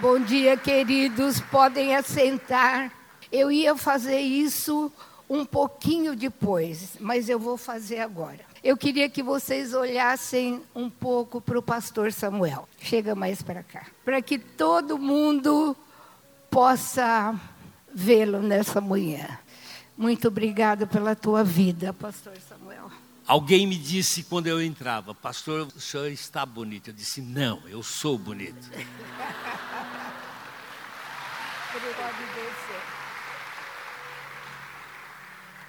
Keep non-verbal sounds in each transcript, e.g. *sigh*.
Bom dia, queridos. Podem assentar. Eu ia fazer isso um pouquinho depois, mas eu vou fazer agora. Eu queria que vocês olhassem um pouco para o pastor Samuel. Chega mais para cá. Para que todo mundo possa vê-lo nessa manhã. Muito obrigada pela tua vida, pastor Samuel. Alguém me disse quando eu entrava, pastor, o senhor está bonito. Eu disse, não, eu sou bonito.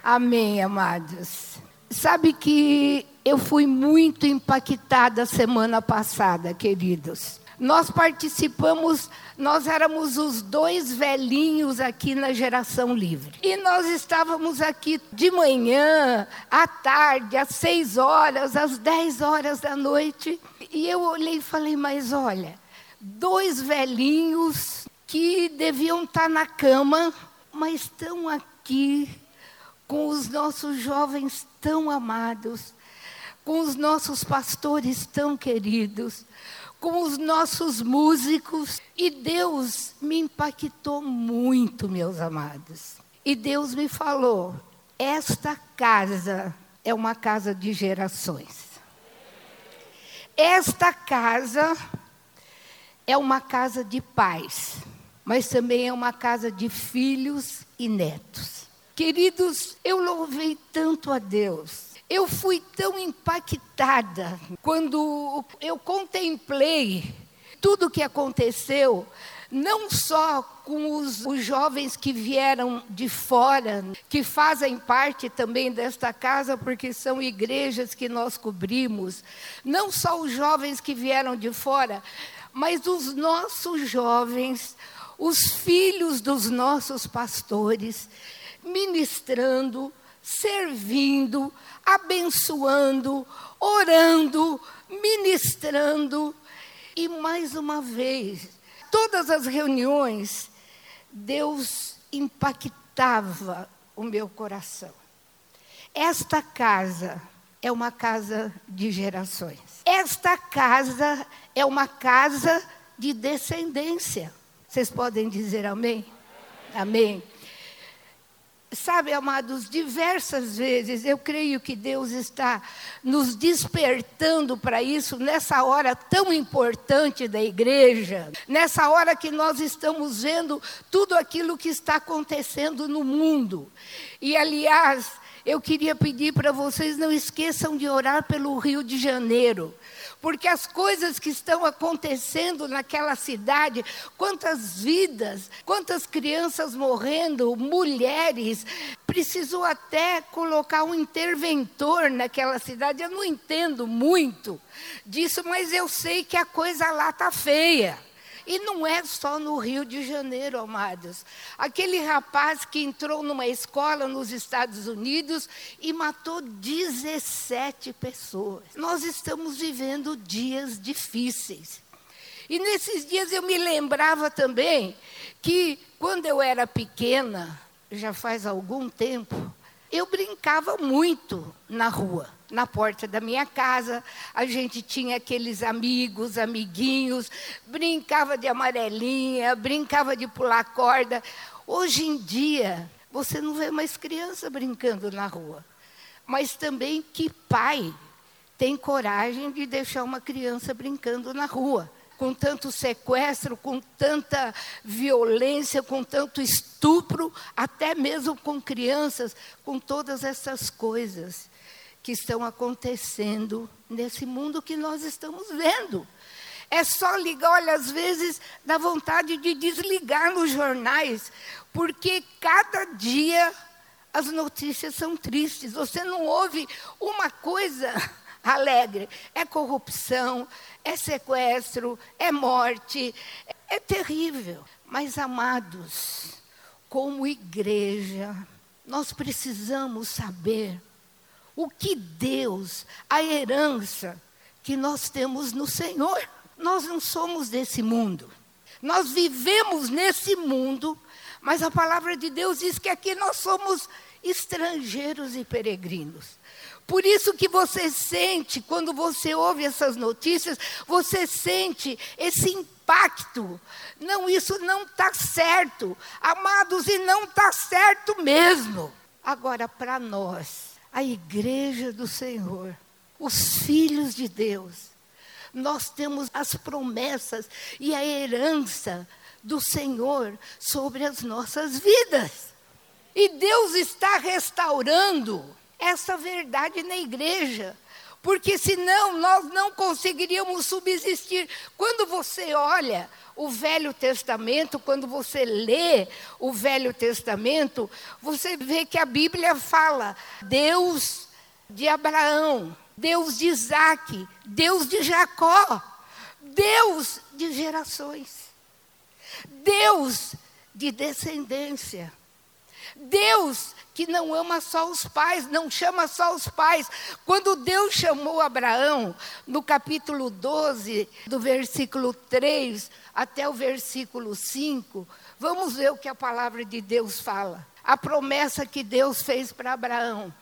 Amém, amados. Sabe que eu fui muito impactada semana passada, queridos. Nós participamos, nós éramos os dois velhinhos aqui na Geração Livre. E nós estávamos aqui de manhã, à tarde, às seis horas, às dez horas da noite. E eu olhei e falei, mas olha, dois velhinhos que deviam estar na cama, mas estão aqui com os nossos jovens tão amados, com os nossos pastores tão queridos, com os nossos músicos. E Deus me impactou muito, meus amados. E Deus me falou: esta casa é uma casa de gerações. Esta casa é uma casa de paz, mas também é uma casa de filhos e netos. Queridos, eu louvei tanto a Deus. Eu fui tão impactada quando eu contemplei tudo o que aconteceu, não só com os, os, jovens que vieram de fora, que fazem parte também desta casa, porque são igrejas que nós cobrimos, não só os jovens que vieram de fora, mas os nossos jovens, os filhos dos nossos pastores, ministrando, servindo, abençoando, orando, ministrando. E mais uma vez, todas as reuniões, Deus impactava o meu coração. Esta casa é uma casa de gerações. Esta casa é uma casa de descendência. Vocês podem dizer amém? Amém. Sabe, amados, diversas vezes eu creio que Deus está nos despertando para isso nessa hora tão importante da igreja, nessa hora que nós estamos vendo tudo aquilo que está acontecendo no mundo. E, aliás, eu queria pedir para vocês não esqueçam de orar pelo Rio de Janeiro porque as coisas que estão acontecendo naquela cidade, quantas vidas, quantas crianças morrendo, mulheres, precisou até colocar um interventor naquela cidade. Eu não entendo muito disso, mas eu sei que a coisa lá está feia. E não é só no Rio de Janeiro, amados. Aquele rapaz que entrou numa escola nos Estados Unidos e matou 17 pessoas. Nós estamos vivendo dias difíceis. E nesses dias eu me lembrava também que quando eu era pequena, já faz algum tempo, eu brincava muito na rua na porta da minha casa, a gente tinha aqueles amigos, amiguinhos, brincava de amarelinha, brincava de pular corda. Hoje em dia, você não vê mais criança brincando na rua. Mas também que pai tem coragem de deixar uma criança brincando na rua? Com tanto sequestro, com tanta violência, com tanto estupro, até mesmo com crianças, com todas essas coisas que estão acontecendo nesse mundo que nós estamos vendo. É só ligar, olha, às vezes dá vontade de desligar nos jornais, porque cada dia as notícias são tristes. Você não ouve uma coisa *laughs* alegre. É corrupção, é sequestro, é morte. É terrível. Mas, amados, como igreja, nós precisamos saber o que Deus, a herança que nós temos no Senhor. Nós não somos desse mundo. Nós vivemos nesse mundo, mas a palavra de Deus diz que aqui nós somos estrangeiros e peregrinos. Por isso que você sente, quando você ouve essas notícias, você sente esse impacto pacto. Não, isso não está certo. Amados, e não está certo mesmo. Agora, para nós, a igreja do Senhor, os filhos de Deus, nós temos as promessas e a herança do Senhor sobre as nossas vidas. E Deus está restaurando essa verdade na igreja. Porque senão nós não conseguiríamos subsistir. Quando você olha o Velho Testamento, quando você lê o Velho Testamento, você vê que a Bíblia fala Deus de Abraão, Deus de Isaac, Deus de Jacó, Deus de gerações, Deus de descendência, Deus que não ama só os pais, não chama só os pais. Quando Deus chamou Abraão, no capítulo 12, do versículo 3 até o versículo 5, vamos ver o que a palavra de Deus fala. A promessa que Deus fez para Abraão.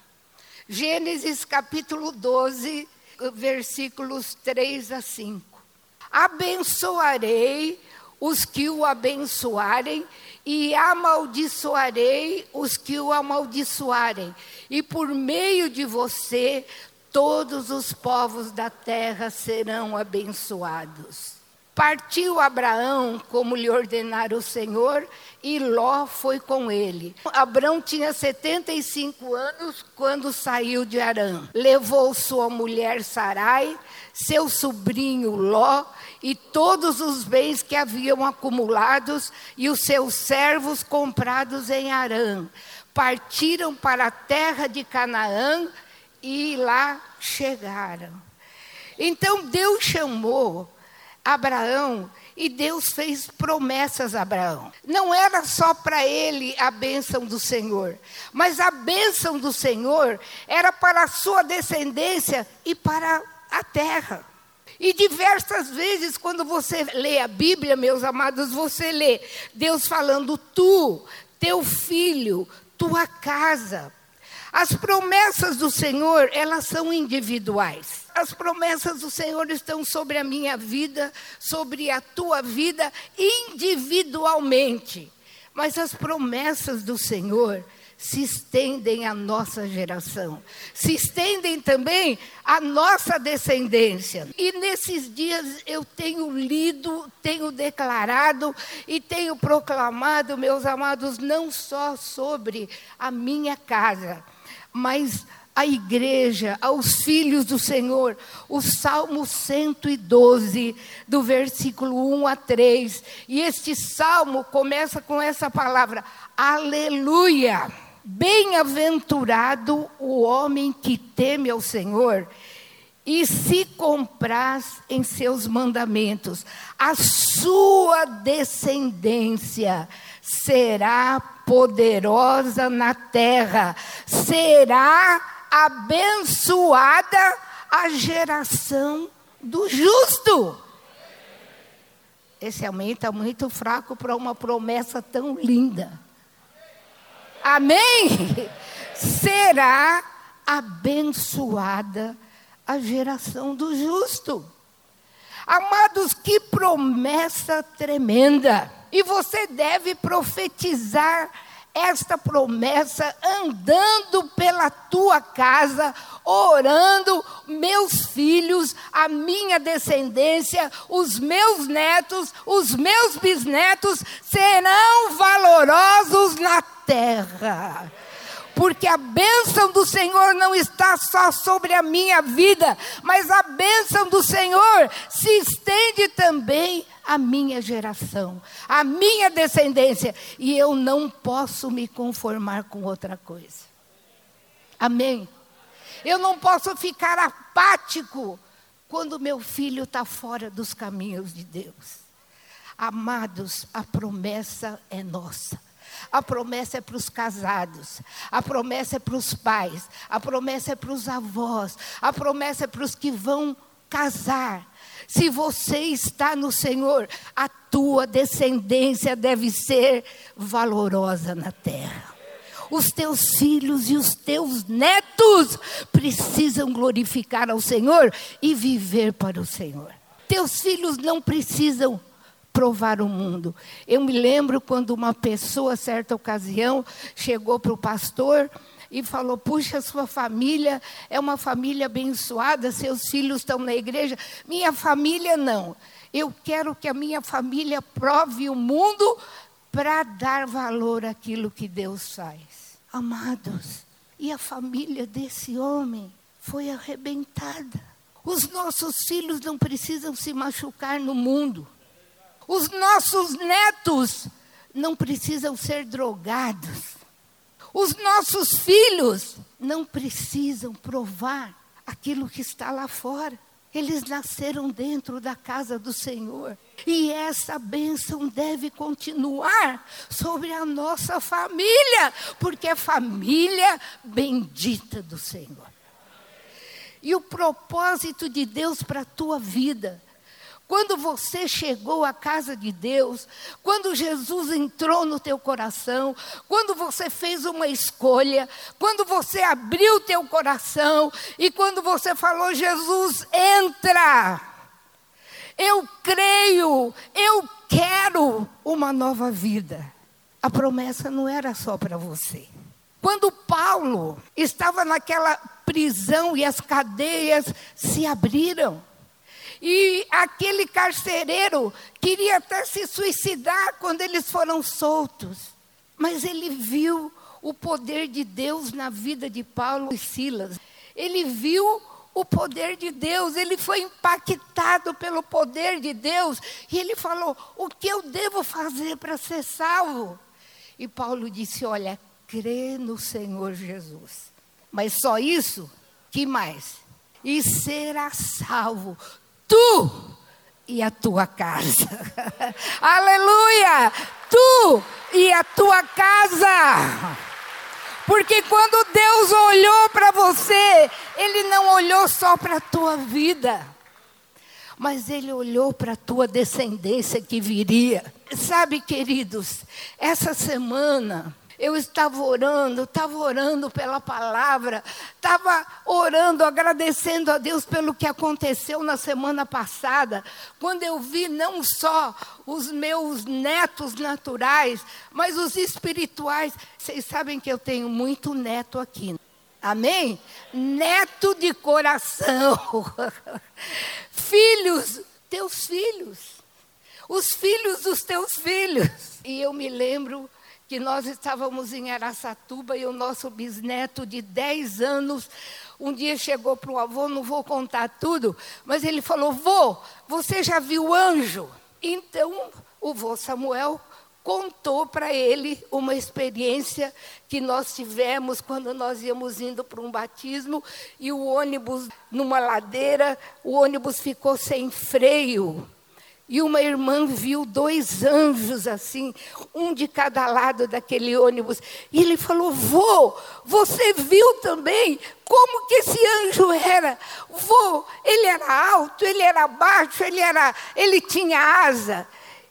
Gênesis capítulo 12, versículos 3 a 5. Abençoarei os que o abençoarem, e amaldiçoarei os que o amaldiçoarem, e por meio de você todos os povos da terra serão abençoados. Partiu Abraão, como lhe ordenara o Senhor, e Ló foi com ele. Abraão tinha 75 anos quando saiu de Arã. Levou sua mulher Sarai, seu sobrinho Ló e todos os bens que haviam acumulados e os seus servos comprados em Arã. Partiram para a terra de Canaã e lá chegaram. Então Deus chamou Abraão e Deus fez promessas a Abraão. Não era só para ele a bênção do Senhor, mas a bênção do Senhor era para a sua descendência e para a terra. E diversas vezes, quando você lê a Bíblia, meus amados, você lê Deus falando tu, teu filho, tua casa. As promessas do Senhor, elas são individuais as promessas do Senhor estão sobre a minha vida, sobre a tua vida individualmente. Mas as promessas do Senhor se estendem à nossa geração, se estendem também à nossa descendência. E nesses dias eu tenho lido, tenho declarado e tenho proclamado, meus amados, não só sobre a minha casa, mas à igreja, aos filhos do Senhor, o Salmo 112, do versículo 1 a 3. E este salmo começa com essa palavra: Aleluia! Bem-aventurado o homem que teme ao Senhor e se compraz em seus mandamentos. A sua descendência será poderosa na terra, será abençoada a geração do justo. Esse amém está muito fraco para uma promessa tão linda. Amém? Será abençoada a geração do justo. Amados, que promessa tremenda! E você deve profetizar esta promessa andando pela tua casa, orando, meus filhos, a minha descendência, os meus netos, os meus bisnetos serão valorosos na terra porque a bênção do Senhor não está só sobre a minha vida, mas a bênção do Senhor se estende também à minha geração, à minha descendência, e eu não posso me conformar com outra coisa. Amém? Eu não posso ficar apático quando meu filho está fora dos caminhos de Deus. Amados, a promessa é nossa. A promessa é para os casados, a promessa é para os pais, a promessa é para os avós, a promessa é para os que vão casar. Se você está no Senhor, a tua descendência deve ser valorosa na terra. Os teus filhos e os teus netos precisam glorificar ao Senhor e viver para o Senhor. Teus filhos não precisam provar o mundo. Eu me lembro quando uma pessoa, certa ocasião, chegou para o pastor e falou: Puxa, sua família é uma família abençoada, seus filhos estão na igreja. Minha família não. Eu quero que a minha família prove o mundo para dar valor àquilo que Deus faz. Amados, e a família desse homem foi arrebentada. Os nossos filhos não precisam se machucar no mundo. Os nossos netos não precisam ser drogados. Os nossos filhos não precisam provar aquilo que está lá fora. Eles nasceram dentro da casa do Senhor. E essa bênção deve continuar sobre a nossa família, porque é família bendita do Senhor. E o propósito de Deus para a tua vida quando você chegou à casa de Deus, quando Jesus entrou no teu coração, quando você fez uma escolha, quando você abriu teu coração e quando você falou: Jesus, entra. Eu creio, eu quero uma nova vida. A promessa não era só para você. Quando Paulo estava naquela prisão e as cadeias se abriram, e aquele carcereiro queria até se suicidar quando eles foram soltos. Mas ele viu o poder de Deus na vida de Paulo e Silas. Ele viu o poder de Deus, ele foi impactado pelo poder de Deus e ele falou: O que eu devo fazer para ser salvo? E Paulo disse: Olha, crê no Senhor Jesus. Mas só isso? Que mais? E será salvo tu e a tua casa. *laughs* Aleluia! Tu e a tua casa. Porque quando Deus olhou para você, Ele não olhou só para a tua vida, mas Ele olhou para a tua descendência que viria. Sabe, queridos, essa semana eu estava orando, estava orando pela palavra, estava orando, agradecendo a Deus pelo que aconteceu na semana passada, quando eu vi não só os meus netos naturais, mas os espirituais. Vocês sabem que eu tenho muito neto aqui. Amém? Neto de coração. *laughs* filhos, teus filhos. Os filhos dos teus filhos. E eu me lembro que nós estávamos em Araçatuba e o nosso bisneto de 10 anos um dia chegou para o avô, não vou contar tudo, mas ele falou: Vô, você já viu anjo? Então o vô Samuel contou para ele uma experiência que nós tivemos quando nós íamos indo para um batismo e o ônibus, numa ladeira, o ônibus ficou sem freio. E uma irmã viu dois anjos assim, um de cada lado daquele ônibus. E ele falou: Vô, você viu também como que esse anjo era? Vô, ele era alto, ele era baixo, ele, era, ele tinha asa.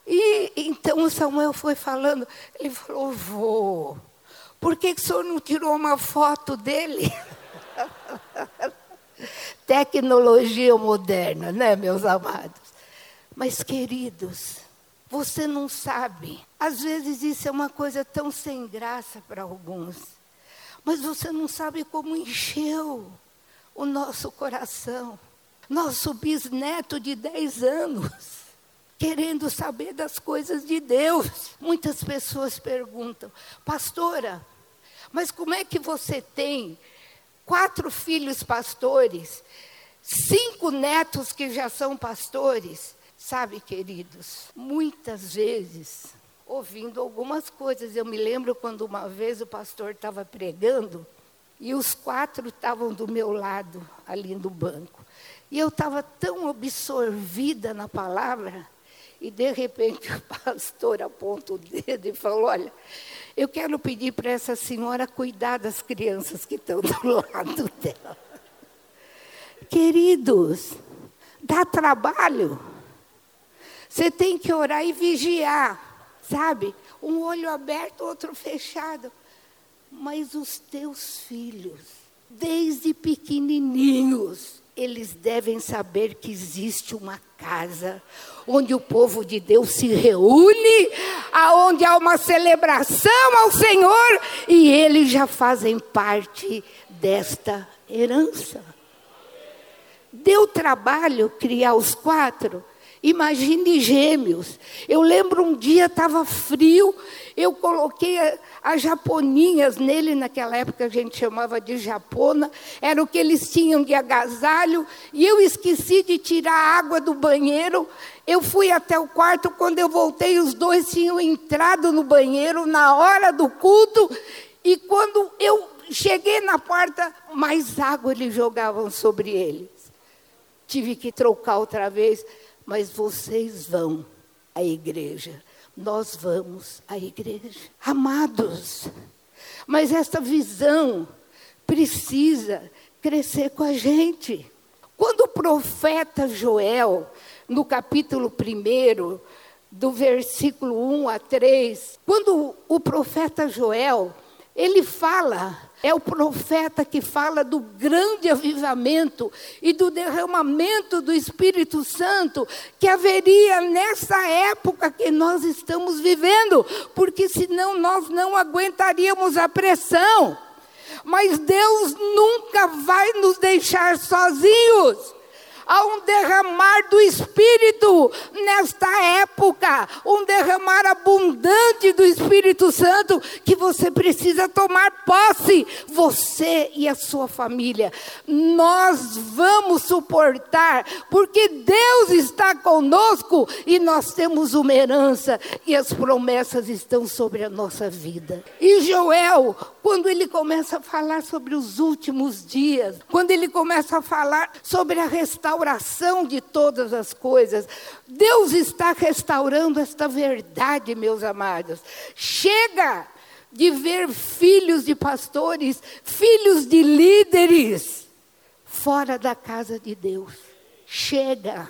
E então o Samuel foi falando, ele falou: Vô, por que, que o senhor não tirou uma foto dele? *laughs* Tecnologia moderna, né, meus amados? Mas, queridos, você não sabe. Às vezes isso é uma coisa tão sem graça para alguns. Mas você não sabe como encheu o nosso coração. Nosso bisneto de 10 anos, querendo saber das coisas de Deus. Muitas pessoas perguntam, pastora, mas como é que você tem quatro filhos pastores, cinco netos que já são pastores? Sabe, queridos, muitas vezes, ouvindo algumas coisas, eu me lembro quando uma vez o pastor estava pregando e os quatro estavam do meu lado, ali no banco. E eu estava tão absorvida na palavra, e de repente *laughs* o pastor aponta o dedo e falou: Olha, eu quero pedir para essa senhora cuidar das crianças que estão do *laughs* lado dela. Queridos, dá trabalho. Você tem que orar e vigiar, sabe? Um olho aberto, outro fechado. Mas os teus filhos, desde pequenininhos, eles devem saber que existe uma casa onde o povo de Deus se reúne, aonde há uma celebração ao Senhor e eles já fazem parte desta herança. Deu trabalho criar os quatro? Imagine gêmeos. Eu lembro um dia estava frio, eu coloquei as japoninhas nele, naquela época a gente chamava de japona, era o que eles tinham de agasalho, e eu esqueci de tirar a água do banheiro. Eu fui até o quarto, quando eu voltei, os dois tinham entrado no banheiro na hora do culto, e quando eu cheguei na porta, mais água eles jogavam sobre eles. Tive que trocar outra vez, mas vocês vão à igreja nós vamos à igreja. Amados, mas esta visão precisa crescer com a gente. Quando o profeta Joel, no capítulo 1, do versículo 1 a 3, quando o profeta Joel, ele fala é o profeta que fala do grande avivamento e do derramamento do Espírito Santo que haveria nessa época que nós estamos vivendo, porque senão nós não aguentaríamos a pressão. Mas Deus nunca vai nos deixar sozinhos há um derramar do Espírito nesta época, um derramar abundante do Espírito Santo que você precisa tomar posse, você e a sua família. Nós vamos suportar, porque Deus está conosco e nós temos uma herança e as promessas estão sobre a nossa vida. E Joel, quando ele começa a falar sobre os últimos dias, quando ele começa a falar sobre a restauração de todas as coisas, Deus está restaurando esta verdade, meus amados. Chega de ver filhos de pastores, filhos de líderes, fora da casa de Deus. Chega,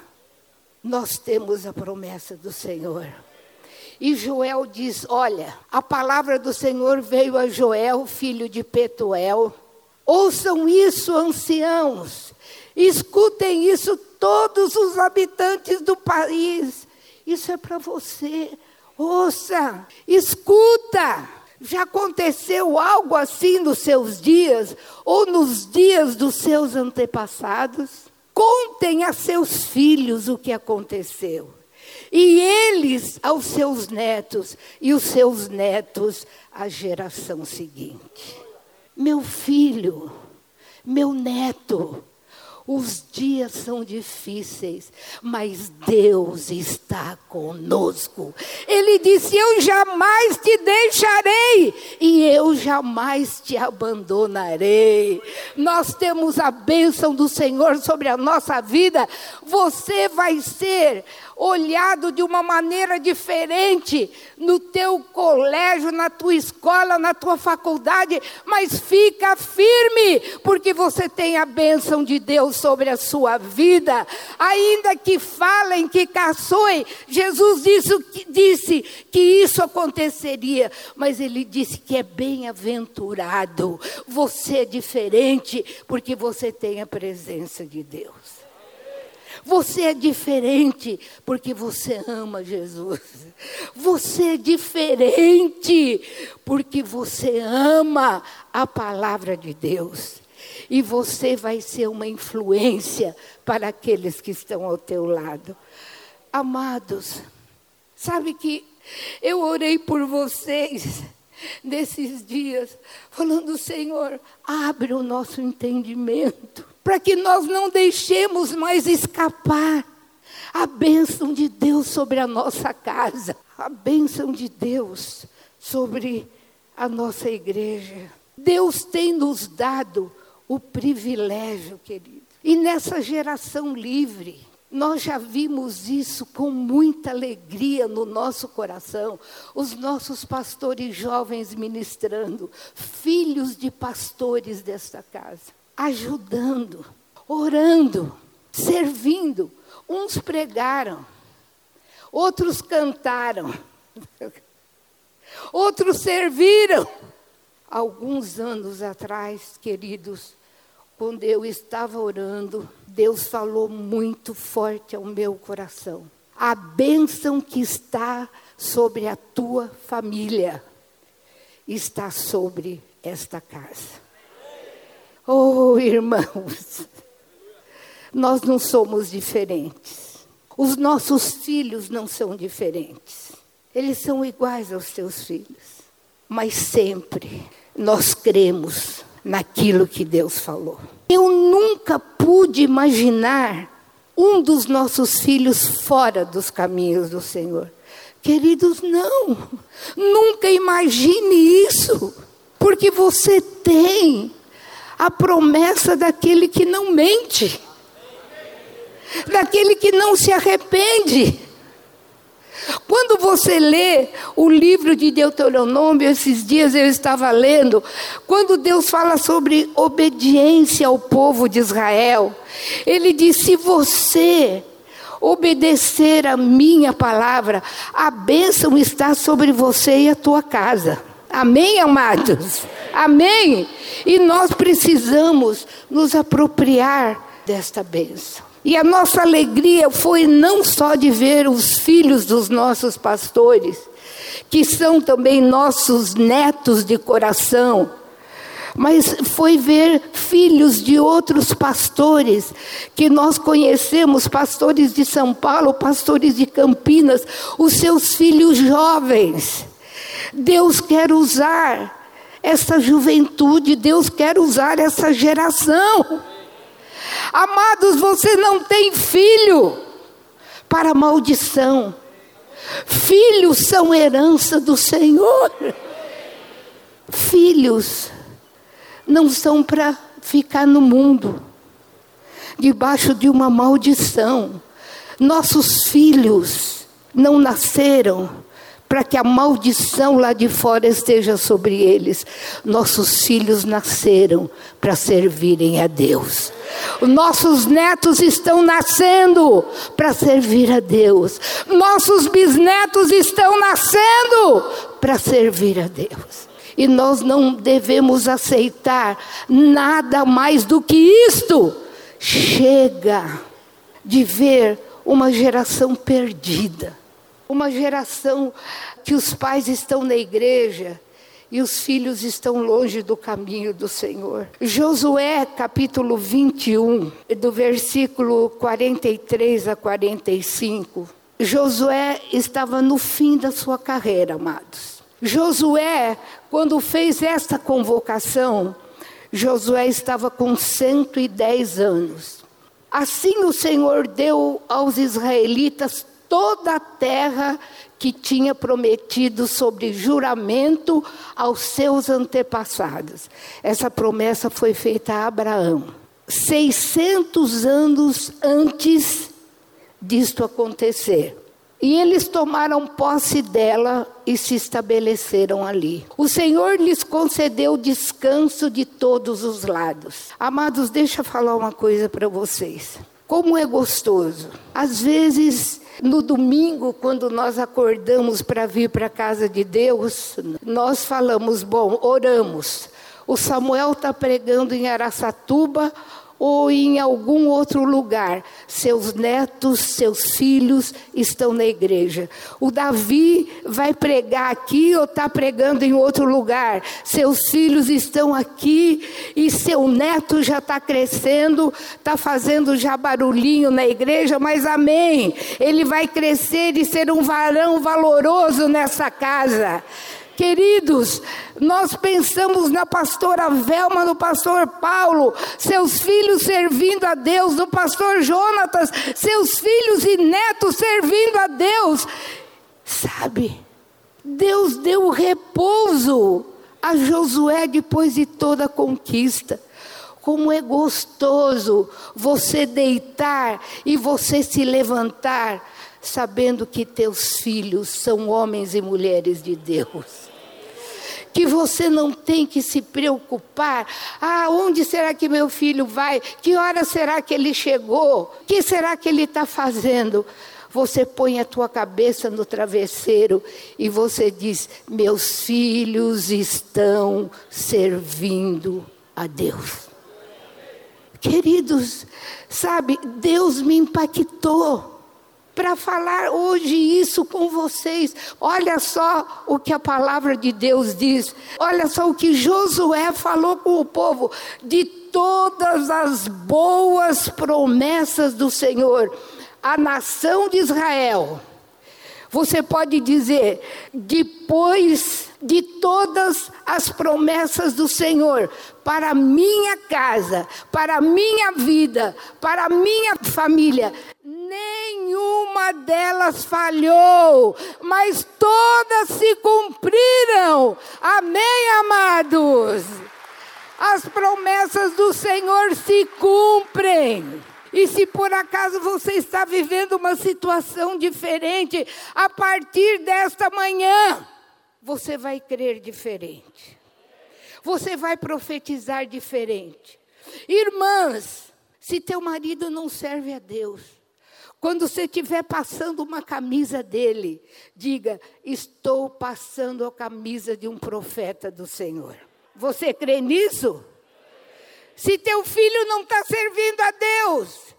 nós temos a promessa do Senhor. E Joel diz: Olha, a palavra do Senhor veio a Joel, filho de Petuel. Ouçam isso, anciãos. Escutem isso, todos os habitantes do país. Isso é para você. Ouça, escuta. Já aconteceu algo assim nos seus dias ou nos dias dos seus antepassados? Contem a seus filhos o que aconteceu e eles aos seus netos, e os seus netos à geração seguinte. Meu filho, meu neto, os dias são difíceis, mas Deus está conosco. Ele disse: Eu jamais te deixarei e eu jamais te abandonarei. Nós temos a bênção do Senhor sobre a nossa vida. Você vai ser olhado de uma maneira diferente no teu colégio, na tua escola, na tua faculdade, mas fica firme, porque você tem a bênção de Deus sobre a sua vida. Ainda que falem, que caçoem, Jesus disse, disse que isso aconteceria, mas ele disse que é bem-aventurado. Você é diferente, porque você tem a presença de Deus. Você é diferente porque você ama Jesus. Você é diferente porque você ama a palavra de Deus. E você vai ser uma influência para aqueles que estão ao teu lado. Amados, sabe que eu orei por vocês nesses dias, falando: Senhor, abre o nosso entendimento para que nós não deixemos mais escapar a bênção de Deus sobre a nossa casa, a bênção de Deus sobre a nossa igreja. Deus tem nos dado o privilégio, querido. E nessa geração livre, nós já vimos isso com muita alegria no nosso coração. Os nossos pastores jovens ministrando, filhos de pastores desta casa ajudando, orando, servindo. Uns pregaram, outros cantaram, *laughs* outros serviram. Alguns anos atrás, queridos, quando eu estava orando, Deus falou muito forte ao meu coração. A bênção que está sobre a tua família está sobre esta casa. Oh, *laughs* irmãos, nós não somos diferentes. Os nossos filhos não são diferentes. Eles são iguais aos teus filhos. Mas sempre nós cremos naquilo que Deus falou. Eu nunca pude imaginar um dos nossos filhos fora dos caminhos do Senhor. Queridos, não. Nunca imagine isso. Porque você tem a promessa daquele que não mente, daquele que não se arrepende. Quando você lê o livro de Deuteronômio, esses dias eu estava lendo, quando Deus fala sobre obediência ao povo de Israel, ele diz: se você obedecer a minha palavra, a bênção está sobre você e a tua casa. Amém, amados? Amém? E nós precisamos nos apropriar desta bênção. E a nossa alegria foi não só de ver os filhos dos nossos pastores, que são também nossos netos de coração, mas foi ver filhos de outros pastores que nós conhecemos, pastores de São Paulo, pastores de Campinas, os seus filhos jovens. Deus quer usar essa juventude, Deus quer usar essa geração. Amados, você não tem filho para maldição. Filhos são herança do Senhor. Filhos não são para ficar no mundo, debaixo de uma maldição. Nossos filhos não nasceram para que a maldição lá de fora esteja sobre eles. Nossos filhos nasceram para servirem a Deus. Nossos netos estão nascendo para servir a Deus. Nossos bisnetos estão nascendo para servir a Deus. E nós não devemos aceitar nada mais do que isto. Chega de ver uma geração perdida, uma geração que os pais estão na igreja e os filhos estão longe do caminho do Senhor. Josué, capítulo 21, do versículo 43 a 45. Josué estava no fim da sua carreira, amados. Josué, quando fez esta convocação, Josué estava com 110 anos. Assim o Senhor deu aos israelitas toda a terra que tinha prometido sobre juramento aos seus antepassados. Essa promessa foi feita a Abraão. 600 anos antes disto acontecer. E eles tomaram posse dela e se estabeleceram ali. O Senhor lhes concedeu descanso de todos os lados. Amados, deixa eu falar uma coisa para vocês. Como é gostoso. Às vezes, no domingo, quando nós acordamos para vir para a casa de Deus, nós falamos, bom, oramos. O Samuel está pregando em Araçatuba, ou em algum outro lugar. Seus netos, seus filhos estão na igreja. O Davi vai pregar aqui ou está pregando em outro lugar. Seus filhos estão aqui e seu neto já está crescendo, está fazendo já barulhinho na igreja, mas amém. Ele vai crescer e ser um varão valoroso nessa casa. Queridos, nós pensamos na pastora Velma, no pastor Paulo, seus filhos servindo a Deus, no pastor Jonatas, seus filhos e netos servindo a Deus. Sabe, Deus deu repouso a Josué depois de toda a conquista. Como é gostoso você deitar e você se levantar sabendo que teus filhos são homens e mulheres de Deus. Que você não tem que se preocupar. Ah, onde será que meu filho vai? Que hora será que ele chegou? O que será que ele está fazendo? Você põe a tua cabeça no travesseiro e você diz: Meus filhos estão servindo a Deus. Queridos, sabe, Deus me impactou para falar hoje isso com vocês. Olha só o que a palavra de Deus diz. Olha só o que Josué falou com o povo de todas as boas promessas do Senhor. A nação de Israel. Você pode dizer, depois de todas as promessas do Senhor para minha casa, para minha vida, para minha família, nenhuma delas falhou, mas todas se cumpriram. Amém, amados? As promessas do Senhor se cumprem. E se por acaso você está vivendo uma situação diferente, a partir desta manhã, você vai crer diferente. Você vai profetizar diferente. Irmãs, se teu marido não serve a Deus, quando você estiver passando uma camisa dele, diga: Estou passando a camisa de um profeta do Senhor. Você crê nisso? Se teu filho não está servindo a Deus,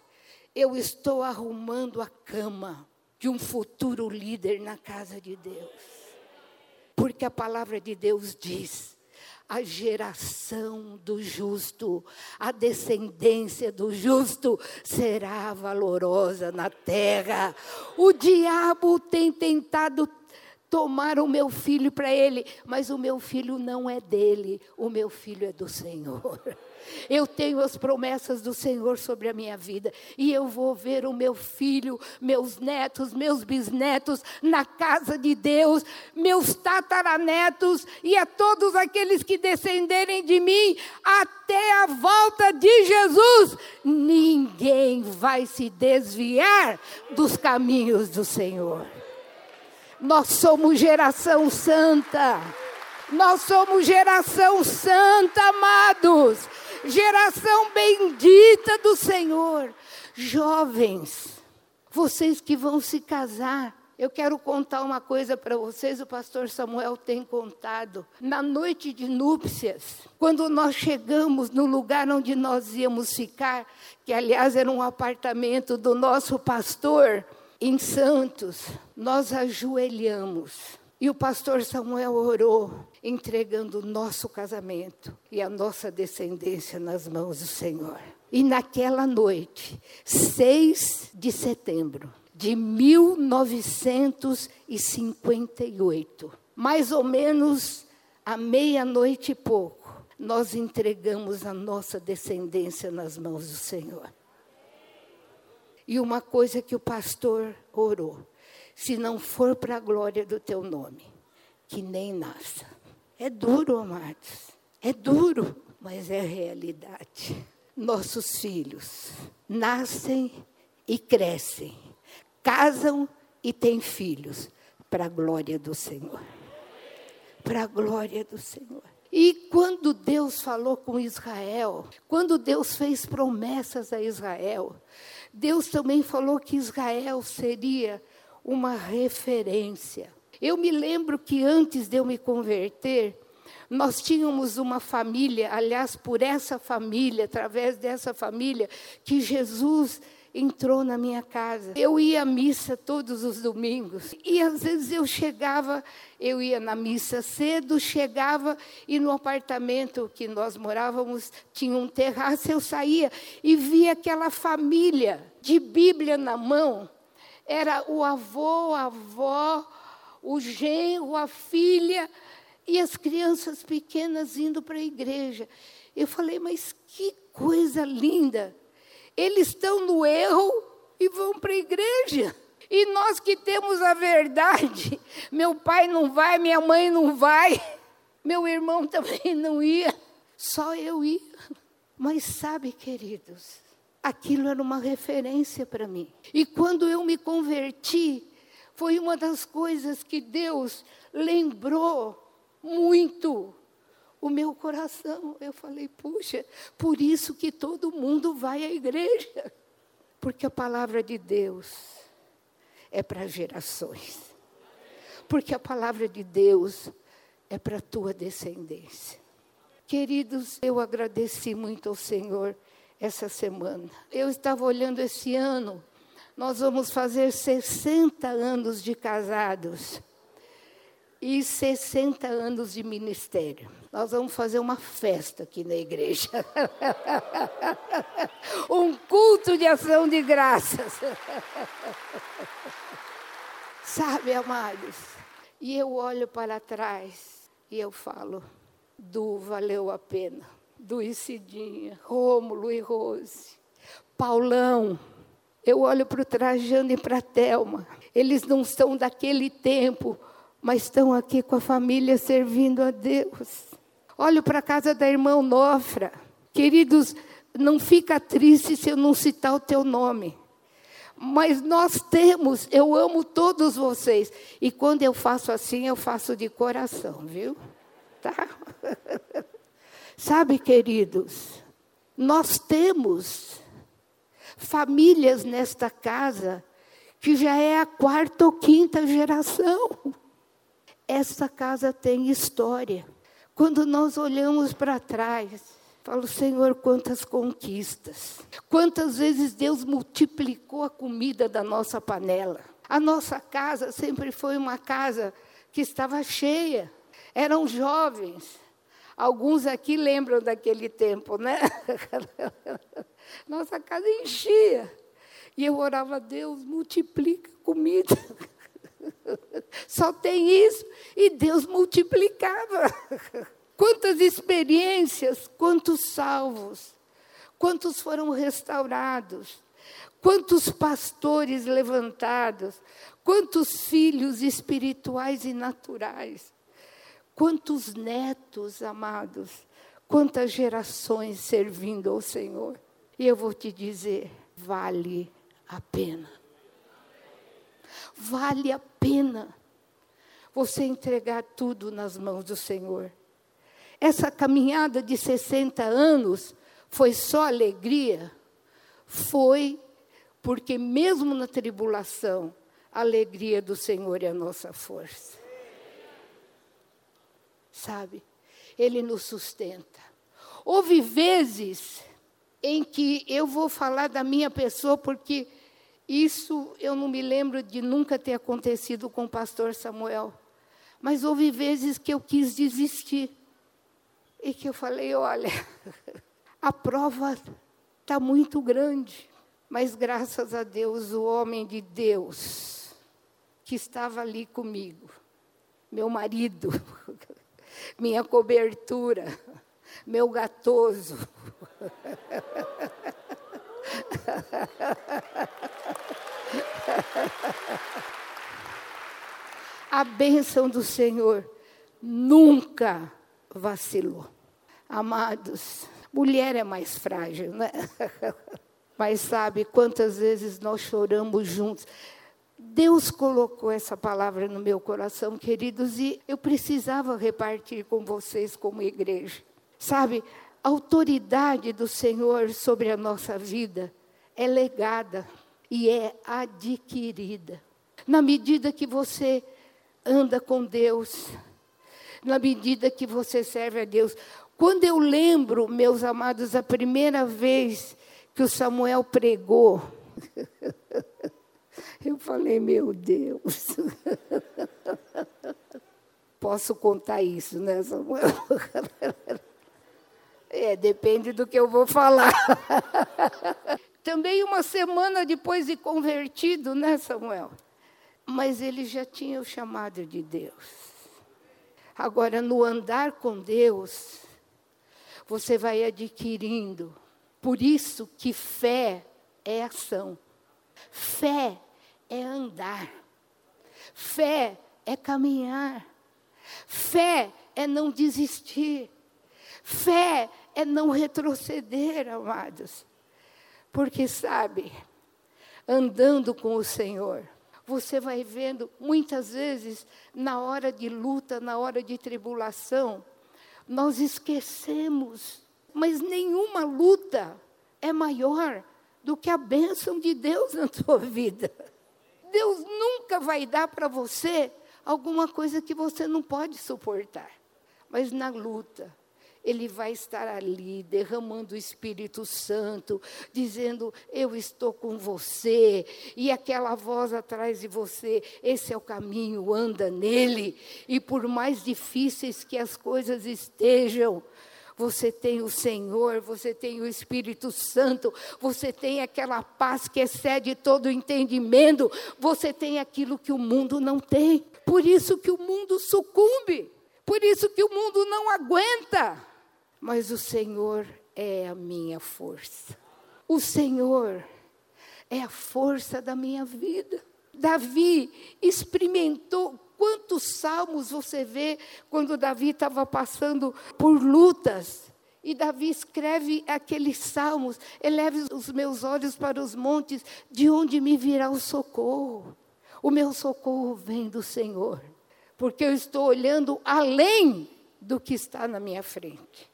eu estou arrumando a cama de um futuro líder na casa de Deus. Porque a palavra de Deus diz: a geração do justo, a descendência do justo será valorosa na terra. O diabo tem tentado tomar o meu filho para ele, mas o meu filho não é dele, o meu filho é do Senhor. *laughs* Eu tenho as promessas do Senhor sobre a minha vida. E eu vou ver o meu filho, meus netos, meus bisnetos na casa de Deus, meus tataranetos e a todos aqueles que descenderem de mim até a volta de Jesus. Ninguém vai se desviar dos caminhos do Senhor. Nós somos geração santa. Nós somos geração santa, amados. Geração bendita do Senhor. Jovens, vocês que vão se casar, eu quero contar uma coisa para vocês, o pastor Samuel tem contado. Na noite de núpcias, quando nós chegamos no lugar onde nós íamos ficar, que aliás era um apartamento do nosso pastor, em Santos, nós ajoelhamos e o pastor Samuel orou, entregando o nosso casamento e a nossa descendência nas mãos do Senhor. E naquela noite, 6 de setembro de 1958, mais ou menos à meia-noite e pouco, nós entregamos a nossa descendência nas mãos do Senhor. E uma coisa que o pastor orou: se não for para a glória do teu nome, que nem nasça. É duro, amados. É duro, mas é realidade. Nossos filhos nascem e crescem, casam e têm filhos para a glória do Senhor. Para a glória do Senhor. E quando Deus falou com Israel, quando Deus fez promessas a Israel, Deus também falou que Israel seria uma referência. Eu me lembro que antes de eu me converter, nós tínhamos uma família, aliás, por essa família, através dessa família, que Jesus entrou na minha casa. Eu ia à missa todos os domingos e às vezes eu chegava, eu ia na missa cedo, chegava e no apartamento que nós morávamos tinha um terraço, eu saía e via aquela família de Bíblia na mão. Era o avô, a avó, o genro, a filha e as crianças pequenas indo para a igreja. Eu falei, mas que coisa linda! eles estão no erro e vão para a igreja. E nós que temos a verdade, meu pai não vai, minha mãe não vai, meu irmão também não ia, só eu ia. Mas sabe, queridos, aquilo era uma referência para mim. E quando eu me converti, foi uma das coisas que Deus lembrou muito o meu coração. Eu falei, puxa, por isso que todo mundo vai à igreja. Porque a palavra de Deus é para gerações. Porque a palavra de Deus é para a tua descendência. Queridos, eu agradeci muito ao Senhor essa semana. Eu estava olhando esse ano, nós vamos fazer 60 anos de casados e 60 anos de ministério. Nós vamos fazer uma festa aqui na igreja. *laughs* um culto de ação de graças. *laughs* Sabe, amados? E eu olho para trás e eu falo: Du valeu a pena. Du e Cidinha, Rômulo e Rose, Paulão. Eu olho para o Trajano e para a Thelma. Eles não são daquele tempo mas estão aqui com a família servindo a Deus. Olho para a casa da irmã Nofra. Queridos, não fica triste se eu não citar o teu nome. Mas nós temos, eu amo todos vocês. E quando eu faço assim, eu faço de coração, viu? Tá? *laughs* Sabe, queridos, nós temos famílias nesta casa que já é a quarta ou quinta geração. Essa casa tem história. Quando nós olhamos para trás, falo, Senhor, quantas conquistas. Quantas vezes Deus multiplicou a comida da nossa panela. A nossa casa sempre foi uma casa que estava cheia. Eram jovens. Alguns aqui lembram daquele tempo, né? *laughs* Nossa casa enchia. E eu orava, Deus, multiplica comida. *laughs* Só tem isso. E Deus multiplicava. *laughs* Quantas experiências, quantos salvos, quantos foram restaurados, quantos pastores levantados, quantos filhos espirituais e naturais, quantos netos amados, quantas gerações servindo ao Senhor. E eu vou te dizer, vale a pena. Vale a pena você entregar tudo nas mãos do Senhor. Essa caminhada de 60 anos foi só alegria? Foi porque, mesmo na tribulação, a alegria do Senhor é a nossa força. Sabe? Ele nos sustenta. Houve vezes em que eu vou falar da minha pessoa, porque isso eu não me lembro de nunca ter acontecido com o pastor Samuel. Mas houve vezes que eu quis desistir. E que eu falei: olha, *laughs* a prova está muito grande. Mas graças a Deus, o homem de Deus que estava ali comigo, meu marido, *laughs* minha cobertura, meu gatoso. A bênção do Senhor nunca vacilou. Amados, mulher é mais frágil, né? Mas sabe quantas vezes nós choramos juntos. Deus colocou essa palavra no meu coração, queridos, e eu precisava repartir com vocês como igreja. Sabe, a autoridade do Senhor sobre a nossa vida é legada e é adquirida. Na medida que você anda com Deus, na medida que você serve a Deus. Quando eu lembro, meus amados, a primeira vez que o Samuel pregou, *laughs* eu falei, meu Deus. *laughs* Posso contar isso, né, Samuel? *laughs* É, depende do que eu vou falar. *laughs* Também uma semana depois de convertido, né, Samuel? Mas ele já tinha o chamado de Deus. Agora, no andar com Deus, você vai adquirindo. Por isso que fé é ação. Fé é andar. Fé é caminhar. Fé é não desistir. Fé é não retroceder, amados. Porque, sabe, andando com o Senhor, você vai vendo muitas vezes, na hora de luta, na hora de tribulação, nós esquecemos, mas nenhuma luta é maior do que a bênção de Deus na tua vida. Deus nunca vai dar para você alguma coisa que você não pode suportar. Mas na luta, ele vai estar ali derramando o Espírito Santo, dizendo: Eu estou com você, e aquela voz atrás de você, esse é o caminho, anda nele, e por mais difíceis que as coisas estejam, você tem o Senhor, você tem o Espírito Santo, você tem aquela paz que excede todo entendimento, você tem aquilo que o mundo não tem. Por isso que o mundo sucumbe, por isso que o mundo não aguenta. Mas o Senhor é a minha força. O Senhor é a força da minha vida. Davi experimentou quantos salmos você vê quando Davi estava passando por lutas. E Davi escreve aqueles salmos: eleve os meus olhos para os montes, de onde me virá o socorro. O meu socorro vem do Senhor, porque eu estou olhando além do que está na minha frente.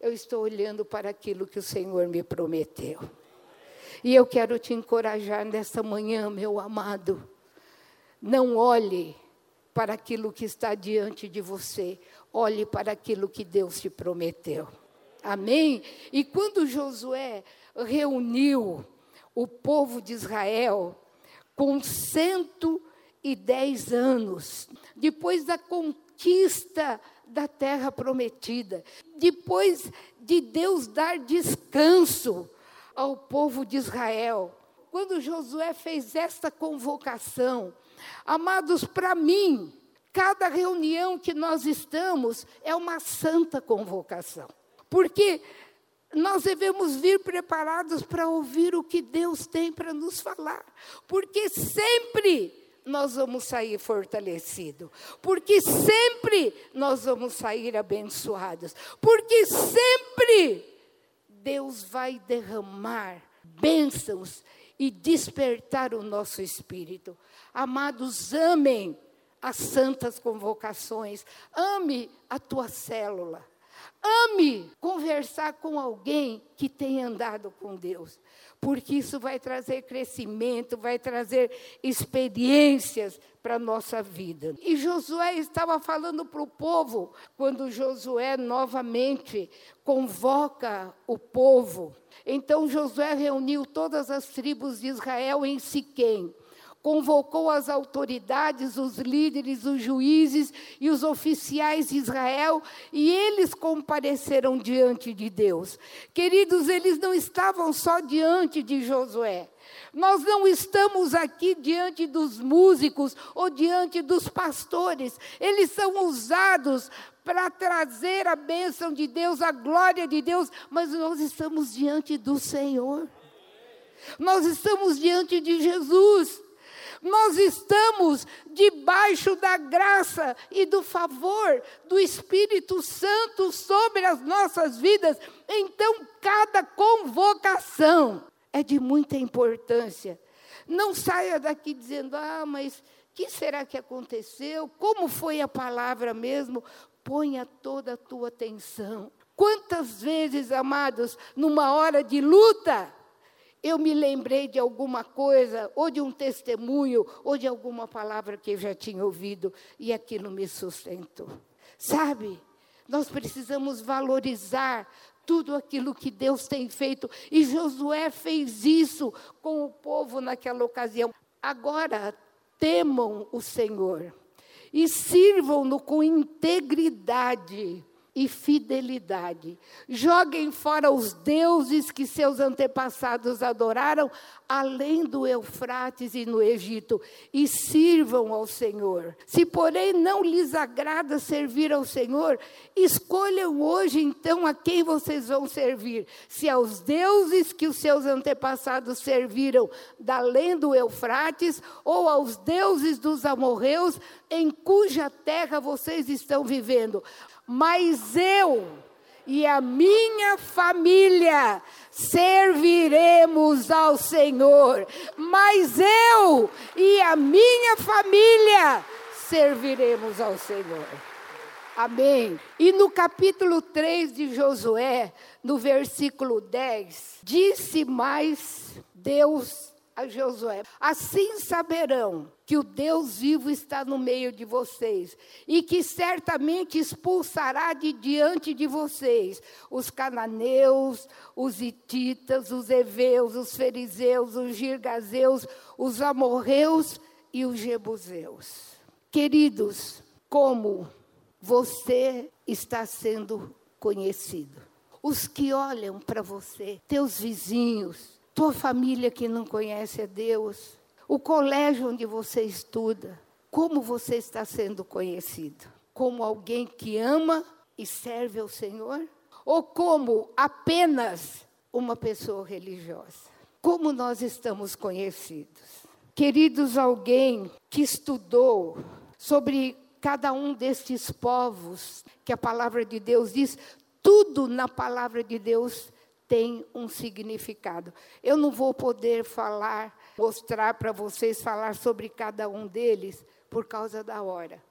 Eu estou olhando para aquilo que o Senhor me prometeu. E eu quero te encorajar nesta manhã, meu amado. Não olhe para aquilo que está diante de você, olhe para aquilo que Deus te prometeu. Amém? E quando Josué reuniu o povo de Israel com 110 anos, depois da conquista da terra prometida, depois de Deus dar descanso ao povo de Israel, quando Josué fez esta convocação, Amados, para mim, cada reunião que nós estamos é uma santa convocação. Porque nós devemos vir preparados para ouvir o que Deus tem para nos falar. Porque sempre nós vamos sair fortalecidos. Porque sempre nós vamos sair abençoados. Porque sempre Deus vai derramar bênçãos e despertar o nosso espírito. Amados, amem as santas convocações, ame a tua célula. Ame conversar com alguém que tem andado com Deus, porque isso vai trazer crescimento, vai trazer experiências para a nossa vida. E Josué estava falando para o povo, quando Josué novamente convoca o povo. Então Josué reuniu todas as tribos de Israel em Siquém convocou as autoridades, os líderes, os juízes e os oficiais de Israel, e eles compareceram diante de Deus. Queridos, eles não estavam só diante de Josué. Nós não estamos aqui diante dos músicos ou diante dos pastores. Eles são usados para trazer a bênção de Deus, a glória de Deus, mas nós estamos diante do Senhor. Nós estamos diante de Jesus. Nós estamos debaixo da graça e do favor do Espírito Santo sobre as nossas vidas. Então, cada convocação é de muita importância. Não saia daqui dizendo, ah, mas que será que aconteceu? Como foi a palavra mesmo? Ponha toda a tua atenção. Quantas vezes, amados, numa hora de luta, eu me lembrei de alguma coisa, ou de um testemunho, ou de alguma palavra que eu já tinha ouvido, e aquilo me sustentou. Sabe, nós precisamos valorizar tudo aquilo que Deus tem feito, e Josué fez isso com o povo naquela ocasião. Agora, temam o Senhor e sirvam-no com integridade e fidelidade. Joguem fora os deuses que seus antepassados adoraram, além do Eufrates e no Egito, e sirvam ao Senhor. Se, porém, não lhes agrada servir ao Senhor, escolham hoje então a quem vocês vão servir: se aos deuses que os seus antepassados serviram, da além do Eufrates, ou aos deuses dos amorreus, em cuja terra vocês estão vivendo mas eu e a minha família serviremos ao Senhor. Mas eu e a minha família serviremos ao Senhor. Amém. E no capítulo 3 de Josué, no versículo 10, disse mais Deus a Josué: Assim saberão que o Deus vivo está no meio de vocês e que certamente expulsará de diante de vocês os cananeus, os hititas, os heveus, os fariseus, os girgazeus, os amorreus e os jebuseus. Queridos, como você está sendo conhecido? Os que olham para você, teus vizinhos, tua família que não conhece a Deus, o colégio onde você estuda, como você está sendo conhecido? Como alguém que ama e serve ao Senhor? Ou como apenas uma pessoa religiosa? Como nós estamos conhecidos? Queridos, alguém que estudou sobre cada um destes povos que a palavra de Deus diz, tudo na palavra de Deus tem um significado. Eu não vou poder falar, mostrar para vocês, falar sobre cada um deles por causa da hora.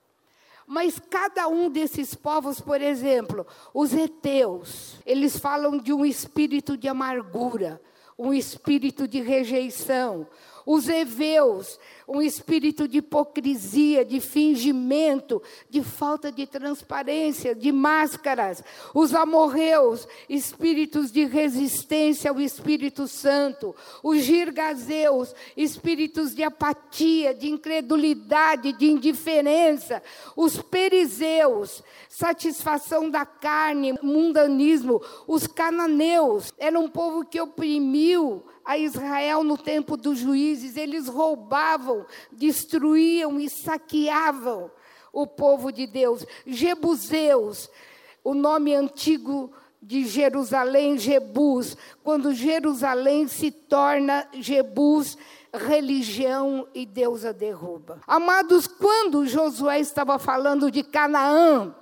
Mas cada um desses povos, por exemplo, os heteus, eles falam de um espírito de amargura, um espírito de rejeição. Os heveus, um espírito de hipocrisia, de fingimento, de falta de transparência, de máscaras. Os amorreus, espíritos de resistência ao Espírito Santo. Os girgazeus, espíritos de apatia, de incredulidade, de indiferença. Os perizeus, satisfação da carne, mundanismo. Os cananeus, era um povo que oprimiu a Israel no tempo dos juízes, eles roubavam, destruíam e saqueavam o povo de Deus. Jebuseus, o nome antigo de Jerusalém, Jebus, quando Jerusalém se torna Jebus, religião e Deus a derruba. Amados, quando Josué estava falando de Canaã,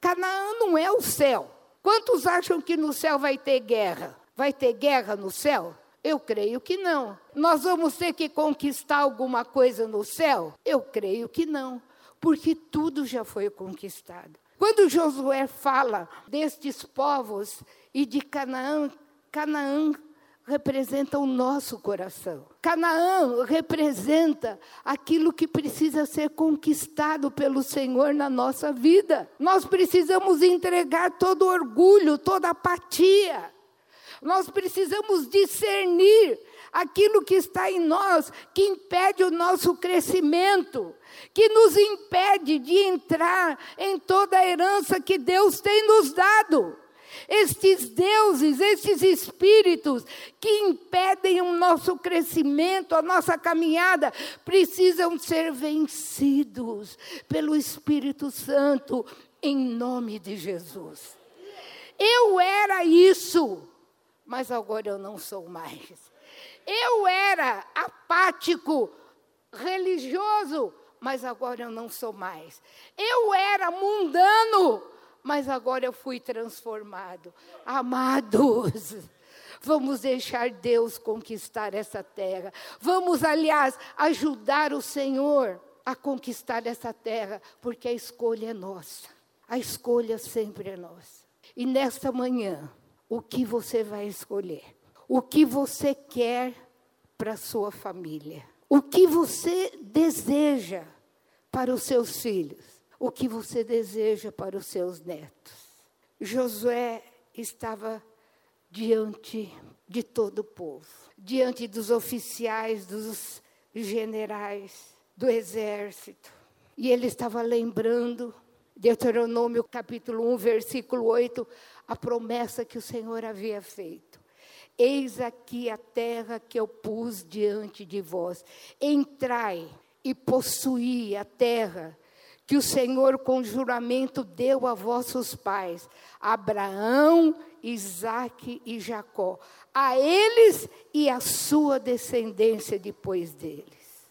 Canaã não é o céu. Quantos acham que no céu vai ter guerra? Vai ter guerra no céu? Eu creio que não. Nós vamos ter que conquistar alguma coisa no céu? Eu creio que não, porque tudo já foi conquistado. Quando Josué fala destes povos e de Canaã, Canaã representa o nosso coração. Canaã representa aquilo que precisa ser conquistado pelo Senhor na nossa vida. Nós precisamos entregar todo orgulho, toda apatia nós precisamos discernir aquilo que está em nós, que impede o nosso crescimento, que nos impede de entrar em toda a herança que Deus tem nos dado. Estes deuses, estes espíritos que impedem o nosso crescimento, a nossa caminhada, precisam ser vencidos pelo Espírito Santo, em nome de Jesus. Eu era isso mas agora eu não sou mais. Eu era apático, religioso, mas agora eu não sou mais. Eu era mundano, mas agora eu fui transformado. Amados, vamos deixar Deus conquistar essa terra. Vamos, aliás, ajudar o Senhor a conquistar essa terra, porque a escolha é nossa. A escolha sempre é nossa. E nesta manhã, o que você vai escolher, o que você quer para sua família, o que você deseja para os seus filhos, o que você deseja para os seus netos. Josué estava diante de todo o povo, diante dos oficiais, dos generais, do exército. E ele estava lembrando, Deuteronômio capítulo 1, versículo 8, a promessa que o Senhor havia feito. Eis aqui a terra que eu pus diante de vós. Entrai e possuí a terra que o Senhor com juramento deu a vossos pais, Abraão, Isaque e Jacó, a eles e a sua descendência depois deles.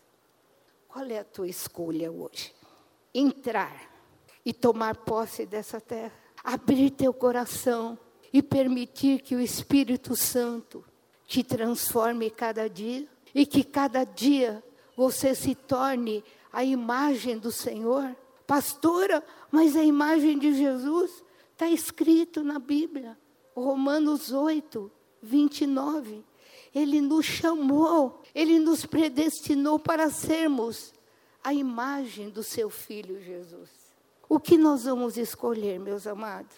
Qual é a tua escolha hoje? Entrar e tomar posse dessa terra abrir teu coração e permitir que o Espírito Santo te transforme cada dia e que cada dia você se torne a imagem do Senhor. Pastora, mas a imagem de Jesus está escrito na Bíblia, Romanos 8, 29. Ele nos chamou, ele nos predestinou para sermos a imagem do seu filho Jesus. O que nós vamos escolher, meus amados?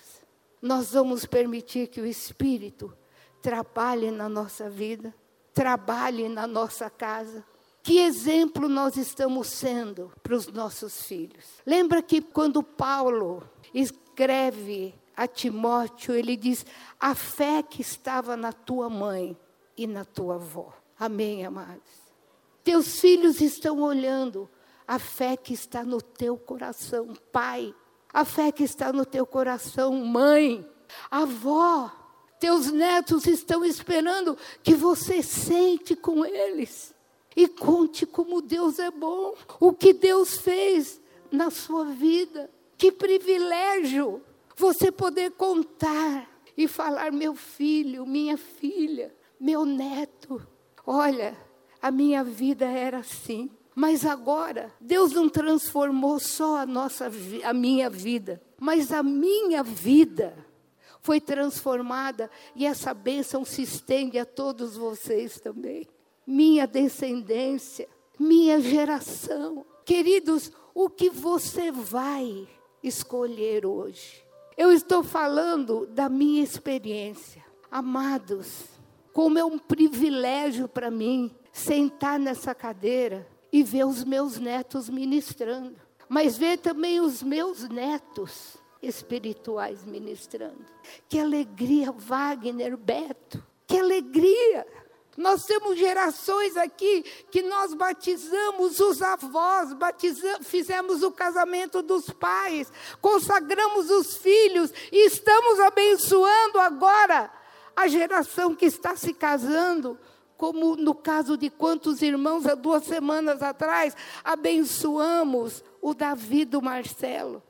Nós vamos permitir que o Espírito trabalhe na nossa vida, trabalhe na nossa casa. Que exemplo nós estamos sendo para os nossos filhos? Lembra que quando Paulo escreve a Timóteo, ele diz: a fé que estava na tua mãe e na tua avó. Amém, amados? Teus filhos estão olhando a fé que está no teu coração, pai. A fé que está no teu coração, mãe. Avó. Teus netos estão esperando que você sente com eles e conte como Deus é bom, o que Deus fez na sua vida. Que privilégio você poder contar e falar: meu filho, minha filha, meu neto. Olha, a minha vida era assim. Mas agora, Deus não transformou só a nossa a minha vida, mas a minha vida foi transformada e essa bênção se estende a todos vocês também. Minha descendência, minha geração. Queridos, o que você vai escolher hoje? Eu estou falando da minha experiência. Amados, como é um privilégio para mim sentar nessa cadeira e ver os meus netos ministrando, mas ver também os meus netos espirituais ministrando. Que alegria, Wagner, Beto, que alegria! Nós temos gerações aqui que nós batizamos os avós, batizamos, fizemos o casamento dos pais, consagramos os filhos e estamos abençoando agora a geração que está se casando, como no caso de quantos irmãos há duas semanas atrás abençoamos o Davi do Marcelo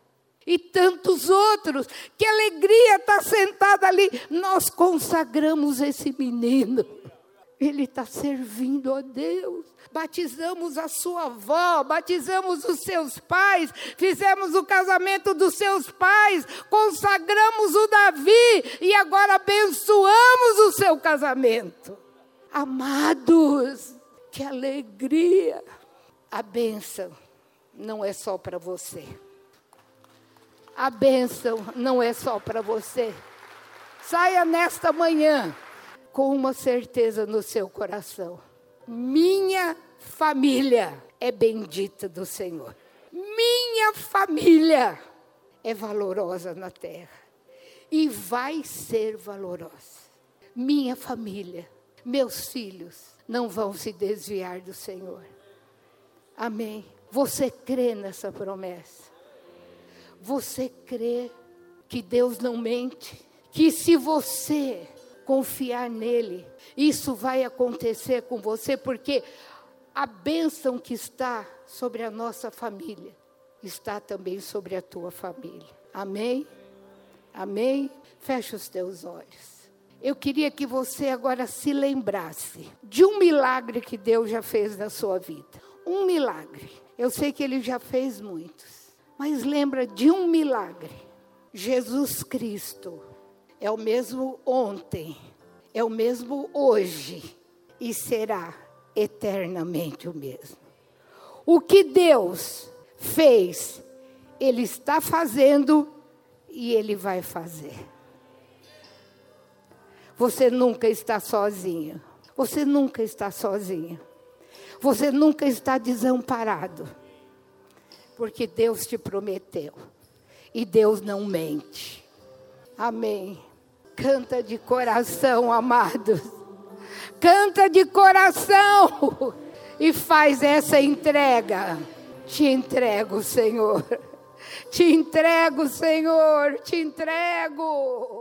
e tantos outros. Que alegria estar tá sentado ali. Nós consagramos esse menino. Ele está servindo a Deus. Batizamos a sua avó, batizamos os seus pais, fizemos o casamento dos seus pais, consagramos o Davi e agora abençoamos o seu casamento. Amados, que alegria! A bênção não é só para você. A bênção não é só para você. Saia nesta manhã com uma certeza no seu coração: minha família é bendita do Senhor. Minha família é valorosa na terra e vai ser valorosa. Minha família, meus filhos não vão se desviar do Senhor. Amém. Você crê nessa promessa? Você crê que Deus não mente? Que se você confiar nele. Isso vai acontecer com você, porque a bênção que está sobre a nossa família está também sobre a tua família. Amém? Amém? Fecha os teus olhos. Eu queria que você agora se lembrasse de um milagre que Deus já fez na sua vida. Um milagre. Eu sei que ele já fez muitos, mas lembra de um milagre. Jesus Cristo é o mesmo ontem, é o mesmo hoje e será eternamente o mesmo. O que Deus fez, Ele está fazendo e Ele vai fazer. Você nunca está sozinho. Você nunca está sozinho. Você nunca está desamparado. Porque Deus te prometeu. E Deus não mente. Amém. Canta de coração, amados. Canta de coração e faz essa entrega. Te entrego, Senhor. Te entrego, Senhor. Te entrego.